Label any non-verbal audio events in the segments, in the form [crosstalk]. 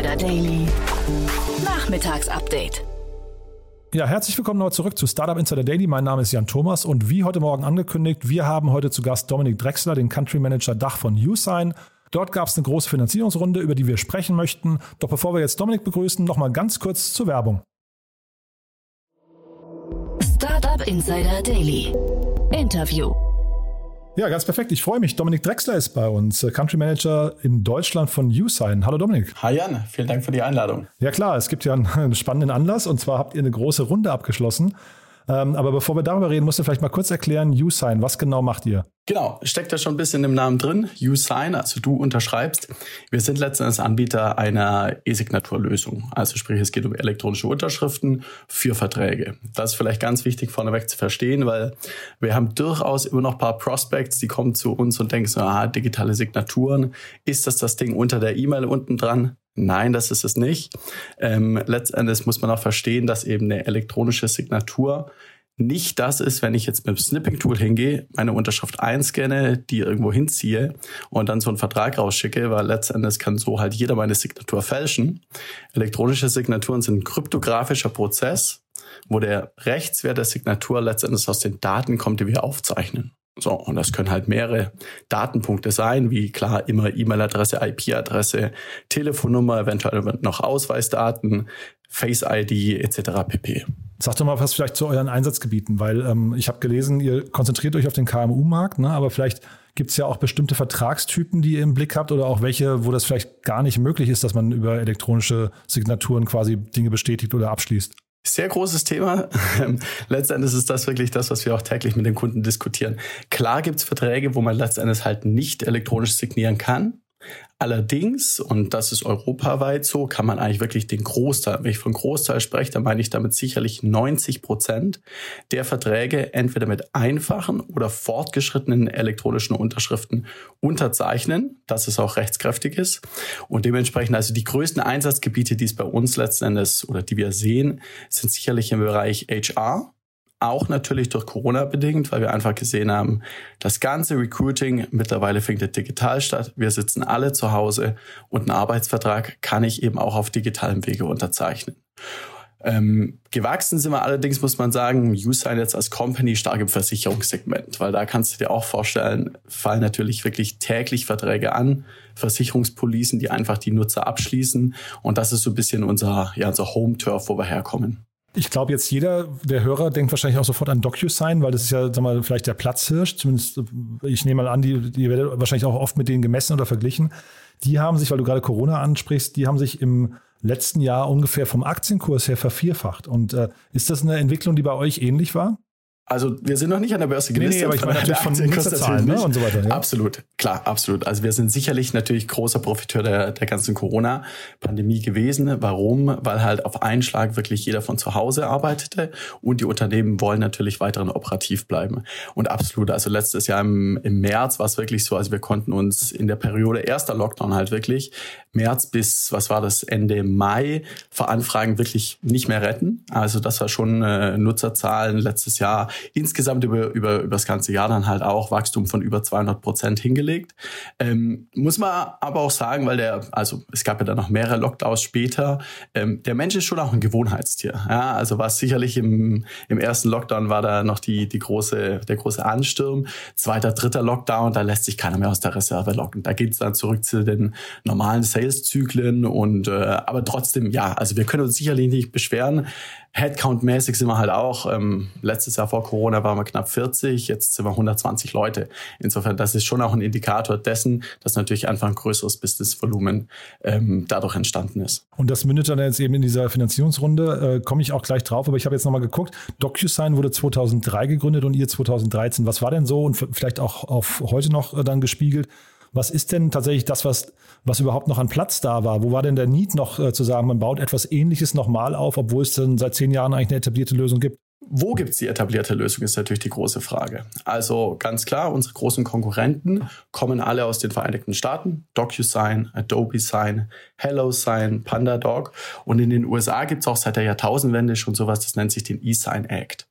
Insider Daily. Nachmittagsupdate. Ja, herzlich willkommen noch zurück zu Startup Insider Daily. Mein Name ist Jan Thomas und wie heute Morgen angekündigt, wir haben heute zu Gast Dominik Drexler, den Country Manager Dach von USign. Dort gab es eine große Finanzierungsrunde, über die wir sprechen möchten. Doch bevor wir jetzt Dominik begrüßen, noch mal ganz kurz zur Werbung. Startup Insider Daily. Interview. Ja, ganz perfekt. Ich freue mich. Dominik Drexler ist bei uns, äh, Country Manager in Deutschland von USign. Hallo Dominik. Hi Jan, vielen Dank für die Einladung. Ja klar, es gibt ja einen [laughs] spannenden Anlass und zwar habt ihr eine große Runde abgeschlossen. Ähm, aber bevor wir darüber reden, musst du vielleicht mal kurz erklären, USign, was genau macht ihr? Genau, steckt da schon ein bisschen im Namen drin. USign, also du unterschreibst. Wir sind letztendlich Anbieter einer E-Signaturlösung. Also sprich, es geht um elektronische Unterschriften für Verträge. Das ist vielleicht ganz wichtig vorneweg zu verstehen, weil wir haben durchaus immer noch ein paar Prospects, die kommen zu uns und denken so, ah, digitale Signaturen. Ist das das Ding unter der E-Mail unten dran? Nein, das ist es nicht. Ähm, letztendlich muss man auch verstehen, dass eben eine elektronische Signatur nicht das ist, wenn ich jetzt mit dem Snipping-Tool hingehe, meine Unterschrift einscanne, die irgendwo hinziehe und dann so einen Vertrag rausschicke, weil letztendlich kann so halt jeder meine Signatur fälschen. Elektronische Signaturen sind ein kryptografischer Prozess, wo der Rechtswert der Signatur letztendlich aus den Daten kommt, die wir aufzeichnen. So, und das können halt mehrere Datenpunkte sein, wie klar immer E-Mail-Adresse, IP-Adresse, Telefonnummer, eventuell noch Ausweisdaten, Face-ID etc. pp. Sag doch mal was vielleicht zu euren Einsatzgebieten, weil ähm, ich habe gelesen, ihr konzentriert euch auf den KMU-Markt, ne, aber vielleicht gibt es ja auch bestimmte Vertragstypen, die ihr im Blick habt oder auch welche, wo das vielleicht gar nicht möglich ist, dass man über elektronische Signaturen quasi Dinge bestätigt oder abschließt. Sehr großes Thema. letztendlich ist das wirklich das, was wir auch täglich mit den Kunden diskutieren. Klar gibt es Verträge, wo man letztendlich halt nicht elektronisch signieren kann. Allerdings, und das ist europaweit so, kann man eigentlich wirklich den Großteil, wenn ich von Großteil spreche, dann meine ich damit sicherlich 90 Prozent der Verträge entweder mit einfachen oder fortgeschrittenen elektronischen Unterschriften unterzeichnen, dass es auch rechtskräftig ist. Und dementsprechend also die größten Einsatzgebiete, die es bei uns letzten Endes oder die wir sehen, sind sicherlich im Bereich HR, auch natürlich durch Corona bedingt, weil wir einfach gesehen haben, das ganze Recruiting mittlerweile findet digital statt. Wir sitzen alle zu Hause und einen Arbeitsvertrag kann ich eben auch auf digitalem Wege unterzeichnen. Ähm, gewachsen sind wir allerdings, muss man sagen, Usign jetzt als Company stark im Versicherungssegment, weil da kannst du dir auch vorstellen, fallen natürlich wirklich täglich Verträge an, Versicherungspolicen, die einfach die Nutzer abschließen und das ist so ein bisschen unser, ja, unser Home-Turf, wo wir herkommen. Ich glaube, jetzt jeder der Hörer denkt wahrscheinlich auch sofort an DocuSign, weil das ist ja, sag mal, vielleicht der Platzhirsch. Zumindest, ich nehme mal an, die, die werdet wahrscheinlich auch oft mit denen gemessen oder verglichen. Die haben sich, weil du gerade Corona ansprichst, die haben sich im letzten Jahr ungefähr vom Aktienkurs her vervierfacht. Und äh, ist das eine Entwicklung, die bei euch ähnlich war? Also wir sind noch nicht an der Börse gelistet. Nee, nee aber ich meine natürlich von Nutzerzahlen ne? und so weiter. Ja. Absolut, klar, absolut. Also wir sind sicherlich natürlich großer Profiteur der, der ganzen Corona-Pandemie gewesen. Warum? Weil halt auf einen Schlag wirklich jeder von zu Hause arbeitete und die Unternehmen wollen natürlich weiterhin operativ bleiben. Und absolut, also letztes Jahr im, im März war es wirklich so, also wir konnten uns in der Periode erster Lockdown halt wirklich März bis, was war das, Ende Mai vor Anfragen wirklich nicht mehr retten. Also das war schon äh, Nutzerzahlen letztes Jahr insgesamt über, über, über das ganze Jahr dann halt auch Wachstum von über 200 Prozent hingelegt. Ähm, muss man aber auch sagen, weil der, also es gab ja dann noch mehrere Lockdowns später, ähm, der Mensch ist schon auch ein Gewohnheitstier. Ja, also was sicherlich im, im ersten Lockdown war da noch die, die große, der große Ansturm. Zweiter, dritter Lockdown, da lässt sich keiner mehr aus der Reserve locken. Da geht es dann zurück zu den normalen Sales-Zyklen und äh, aber trotzdem, ja, also wir können uns sicherlich nicht beschweren. Headcount-mäßig sind wir halt auch, ähm, letztes Jahr vor Corona waren wir knapp 40, jetzt sind wir 120 Leute. Insofern, das ist schon auch ein Indikator dessen, dass natürlich einfach ein größeres Businessvolumen ähm, dadurch entstanden ist. Und das mündet dann jetzt eben in dieser Finanzierungsrunde, äh, komme ich auch gleich drauf, aber ich habe jetzt nochmal geguckt, DocuSign wurde 2003 gegründet und ihr 2013. Was war denn so und vielleicht auch auf heute noch äh, dann gespiegelt? Was ist denn tatsächlich das, was, was überhaupt noch an Platz da war? Wo war denn der Need noch äh, zu sagen, man baut etwas Ähnliches nochmal auf, obwohl es dann seit zehn Jahren eigentlich eine etablierte Lösung gibt? Wo gibt es die etablierte Lösung, ist natürlich die große Frage. Also ganz klar, unsere großen Konkurrenten kommen alle aus den Vereinigten Staaten. DocuSign, Adobe Sign, HelloSign, PandaDoc. Und in den USA gibt es auch seit der Jahrtausendwende schon sowas, das nennt sich den E-Sign Act.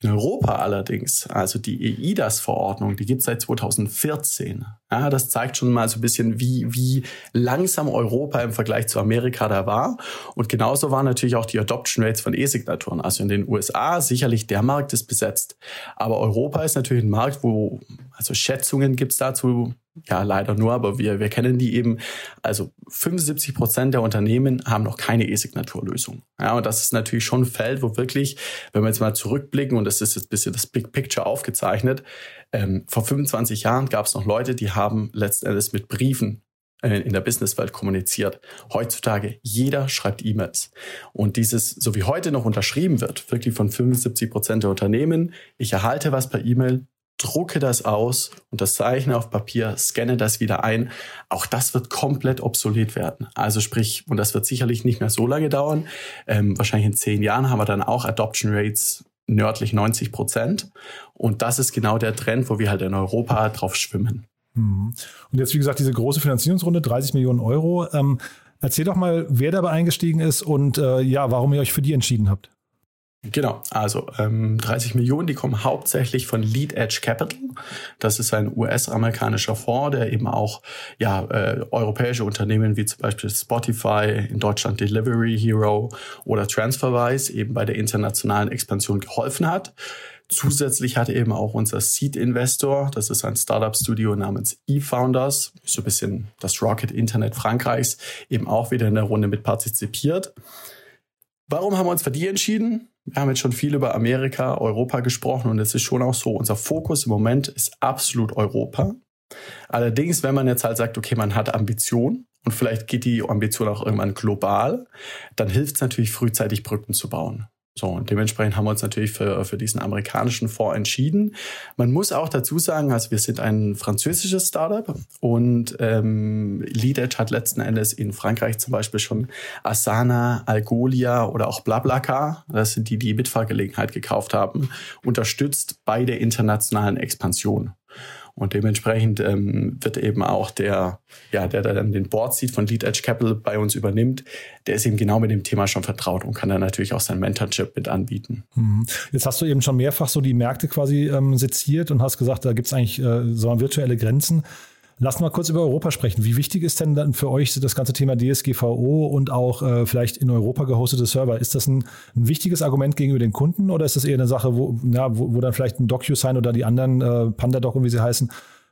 In Europa allerdings, also die EIDAS-Verordnung, die gibt es seit 2014. Ja, das zeigt schon mal so ein bisschen, wie, wie langsam Europa im Vergleich zu Amerika da war. Und genauso waren natürlich auch die Adoption Rates von E-Signaturen. Also in den USA sicherlich der Markt ist besetzt. Aber Europa ist natürlich ein Markt, wo, also Schätzungen gibt es dazu, ja, leider nur, aber wir, wir kennen die eben. Also 75 Prozent der Unternehmen haben noch keine E-Signaturlösung. Ja, und das ist natürlich schon ein Feld, wo wirklich, wenn wir jetzt mal zurückblicken, und das ist jetzt ein bisschen das Big Picture aufgezeichnet, ähm, vor 25 Jahren gab es noch Leute, die haben letztendlich mit Briefen äh, in der Businesswelt kommuniziert. Heutzutage, jeder schreibt E-Mails. Und dieses, so wie heute noch unterschrieben wird, wirklich von 75 Prozent der Unternehmen, ich erhalte was per E-Mail, drucke das aus, unterzeichne auf Papier, scanne das wieder ein. Auch das wird komplett obsolet werden. Also sprich, und das wird sicherlich nicht mehr so lange dauern. Ähm, wahrscheinlich in zehn Jahren haben wir dann auch Adoption Rates nördlich 90 Prozent. Und das ist genau der Trend, wo wir halt in Europa drauf schwimmen. Mhm. Und jetzt, wie gesagt, diese große Finanzierungsrunde, 30 Millionen Euro. Ähm, erzähl doch mal, wer dabei eingestiegen ist und äh, ja, warum ihr euch für die entschieden habt. Genau, also ähm, 30 Millionen, die kommen hauptsächlich von Lead Edge Capital. Das ist ein US-amerikanischer Fonds, der eben auch ja, äh, europäische Unternehmen wie zum Beispiel Spotify, in Deutschland Delivery Hero oder TransferWise eben bei der internationalen Expansion geholfen hat. Zusätzlich hat eben auch unser Seed-Investor, das ist ein Startup-Studio namens eFounders, so ein bisschen das Rocket Internet Frankreichs, eben auch wieder in der Runde mit partizipiert. Warum haben wir uns für die entschieden? Wir haben jetzt schon viel über Amerika, Europa gesprochen und es ist schon auch so, unser Fokus im Moment ist absolut Europa. Allerdings, wenn man jetzt halt sagt, okay, man hat Ambition und vielleicht geht die Ambition auch irgendwann global, dann hilft es natürlich frühzeitig Brücken zu bauen. So, und dementsprechend haben wir uns natürlich für, für diesen amerikanischen Fonds entschieden. Man muss auch dazu sagen, also wir sind ein französisches Startup und ähm, LeadEdge hat letzten Endes in Frankreich zum Beispiel schon Asana, Algolia oder auch Blablacar, das sind die, die Mitfahrgelegenheit gekauft haben, unterstützt bei der internationalen Expansion. Und dementsprechend ähm, wird eben auch der, ja, der, dann den Board sieht von Lead Edge Capital bei uns übernimmt, der ist eben genau mit dem Thema schon vertraut und kann dann natürlich auch sein Mentorship mit anbieten. Mhm. Jetzt hast du eben schon mehrfach so die Märkte quasi ähm, seziert und hast gesagt, da gibt es eigentlich äh, so virtuelle Grenzen. Lass mal kurz über Europa sprechen. Wie wichtig ist denn dann für euch das ganze Thema DSGVO und auch äh, vielleicht in Europa gehostete Server? Ist das ein, ein, wichtiges Argument gegenüber den Kunden oder ist das eher eine Sache, wo, na, wo, wo dann vielleicht ein DocuSign oder die anderen äh, PandaDoc und wie sie heißen,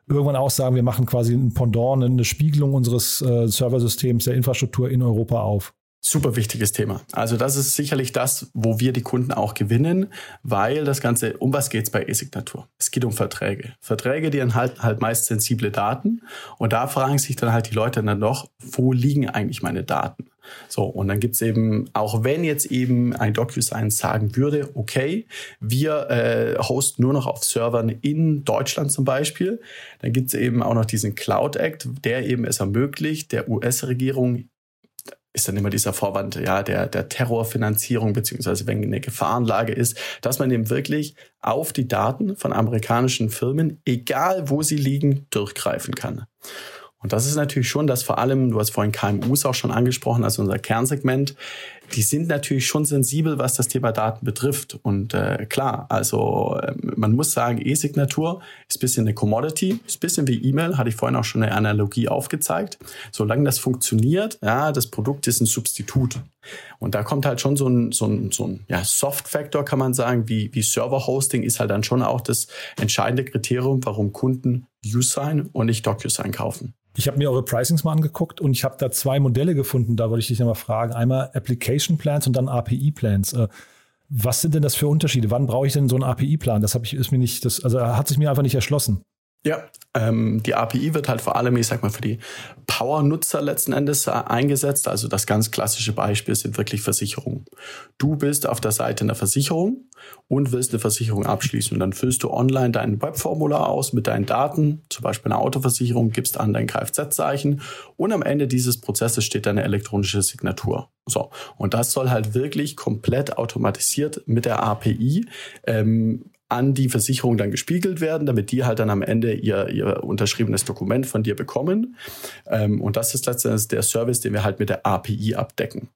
irgendwann auch sagen, wir machen quasi ein Pendant, eine Spiegelung unseres äh, Serversystems, der Infrastruktur in Europa auf? Super wichtiges Thema. Also das ist sicherlich das, wo wir die Kunden auch gewinnen, weil das Ganze, um was geht es bei E-Signatur? Es geht um Verträge. Verträge, die enthalten halt meist sensible Daten und da fragen sich dann halt die Leute dann doch, wo liegen eigentlich meine Daten? So, und dann gibt's eben, auch wenn jetzt eben ein DocuSign sagen würde, okay, wir äh, hosten nur noch auf Servern in Deutschland zum Beispiel, dann gibt's eben auch noch diesen Cloud Act, der eben es ermöglicht, der US-Regierung ist dann immer dieser Vorwand, ja, der, der Terrorfinanzierung, beziehungsweise wenn eine Gefahrenlage ist, dass man eben wirklich auf die Daten von amerikanischen Firmen, egal wo sie liegen, durchgreifen kann. Und das ist natürlich schon, dass vor allem, du hast vorhin KMUs auch schon angesprochen, also unser Kernsegment, die sind natürlich schon sensibel, was das Thema Daten betrifft. Und äh, klar, also äh, man muss sagen, E-Signatur ist bisschen eine Commodity, ist bisschen wie E-Mail, hatte ich vorhin auch schon eine Analogie aufgezeigt. Solange das funktioniert, ja, das Produkt ist ein Substitut. Und da kommt halt schon so ein, so ein, so ein ja, Soft-Factor, kann man sagen, wie, wie Server-Hosting ist halt dann schon auch das entscheidende Kriterium, warum Kunden USign und nicht DocuSign kaufen. Ich habe mir eure Pricings mal angeguckt und ich habe da zwei Modelle gefunden. Da wollte ich dich nochmal fragen. Einmal Application Plans und dann API Plans. Äh, was sind denn das für Unterschiede? Wann brauche ich denn so einen API-Plan? Das habe ich ist mir nicht, das, also hat sich mir einfach nicht erschlossen. Ja, ähm, die API wird halt vor allem, ich sag mal, für die Power-Nutzer letzten Endes äh, eingesetzt. Also das ganz klassische Beispiel sind wirklich Versicherungen. Du bist auf der Seite einer Versicherung und willst eine Versicherung abschließen. Und dann füllst du online dein Webformular aus mit deinen Daten, zum Beispiel eine Autoversicherung, gibst an dein Kfz-Zeichen und am Ende dieses Prozesses steht deine elektronische Signatur. So, und das soll halt wirklich komplett automatisiert mit der API ähm, an die Versicherung dann gespiegelt werden, damit die halt dann am Ende ihr, ihr unterschriebenes Dokument von dir bekommen. Ähm, und das ist letztendlich der Service, den wir halt mit der API abdecken.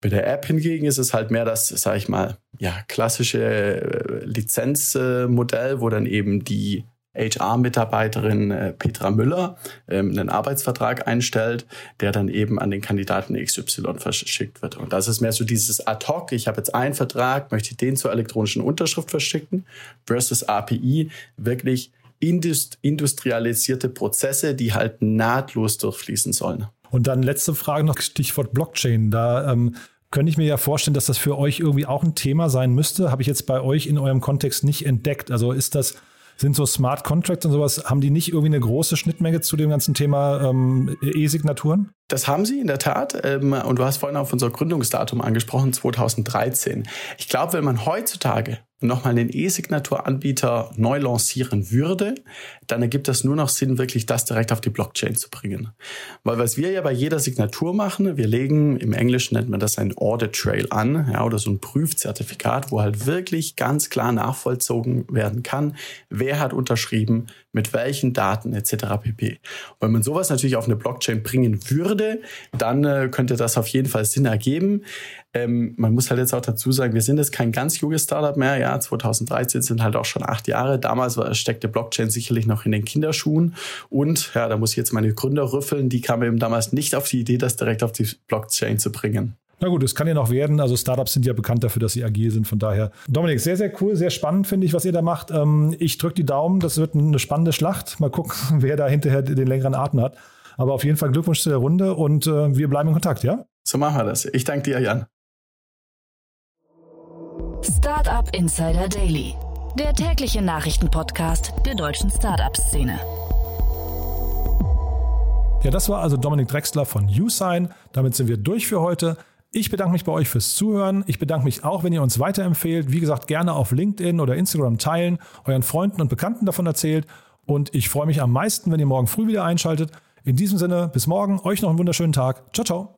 Bei der App hingegen ist es halt mehr das, sage ich mal, ja, klassische äh, Lizenzmodell, wo dann eben die HR-Mitarbeiterin äh, Petra Müller ähm, einen Arbeitsvertrag einstellt, der dann eben an den Kandidaten XY verschickt wird. Und das ist mehr so dieses Ad-Hoc, ich habe jetzt einen Vertrag, möchte den zur elektronischen Unterschrift verschicken, versus API, wirklich industrialisierte Prozesse, die halt nahtlos durchfließen sollen. Und dann letzte Frage noch, Stichwort Blockchain. Da ähm, könnte ich mir ja vorstellen, dass das für euch irgendwie auch ein Thema sein müsste. Habe ich jetzt bei euch in eurem Kontext nicht entdeckt. Also ist das sind so Smart Contracts und sowas, haben die nicht irgendwie eine große Schnittmenge zu dem ganzen Thema ähm, E-Signaturen? Das haben sie in der Tat. Ähm, und du hast vorhin auf unser Gründungsdatum angesprochen, 2013. Ich glaube, wenn man heutzutage nochmal einen E-Signatur-Anbieter neu lancieren würde, dann ergibt das nur noch Sinn, wirklich das direkt auf die Blockchain zu bringen. Weil was wir ja bei jeder Signatur machen, wir legen, im Englischen nennt man das ein Audit Trail an, ja, oder so ein Prüfzertifikat, wo halt wirklich ganz klar nachvollzogen werden kann, wer hat unterschrieben, mit welchen Daten etc. pp. Und wenn man sowas natürlich auf eine Blockchain bringen würde, dann äh, könnte das auf jeden Fall Sinn ergeben. Ähm, man muss halt jetzt auch dazu sagen, wir sind jetzt kein ganz junges Startup mehr. Ja, 2013 sind halt auch schon acht Jahre. Damals war, steckte Blockchain sicherlich noch in den Kinderschuhen. Und ja, da muss ich jetzt meine Gründer rüffeln. Die kamen eben damals nicht auf die Idee, das direkt auf die Blockchain zu bringen. Na gut, es kann ja noch werden. Also Startups sind ja bekannt dafür, dass sie agil sind. Von daher, Dominik, sehr, sehr cool, sehr spannend finde ich, was ihr da macht. Ähm, ich drücke die Daumen. Das wird eine spannende Schlacht. Mal gucken, [laughs] wer da hinterher den längeren Atem hat. Aber auf jeden Fall Glückwunsch zu der Runde und äh, wir bleiben in Kontakt, ja? So machen wir das. Ich danke dir, Jan. Startup Insider Daily, der tägliche Nachrichtenpodcast der deutschen Startup-Szene. Ja, das war also Dominik Drexler von USign. Damit sind wir durch für heute. Ich bedanke mich bei euch fürs Zuhören. Ich bedanke mich auch, wenn ihr uns weiterempfehlt. Wie gesagt, gerne auf LinkedIn oder Instagram teilen, euren Freunden und Bekannten davon erzählt. Und ich freue mich am meisten, wenn ihr morgen früh wieder einschaltet. In diesem Sinne, bis morgen. Euch noch einen wunderschönen Tag. Ciao, ciao.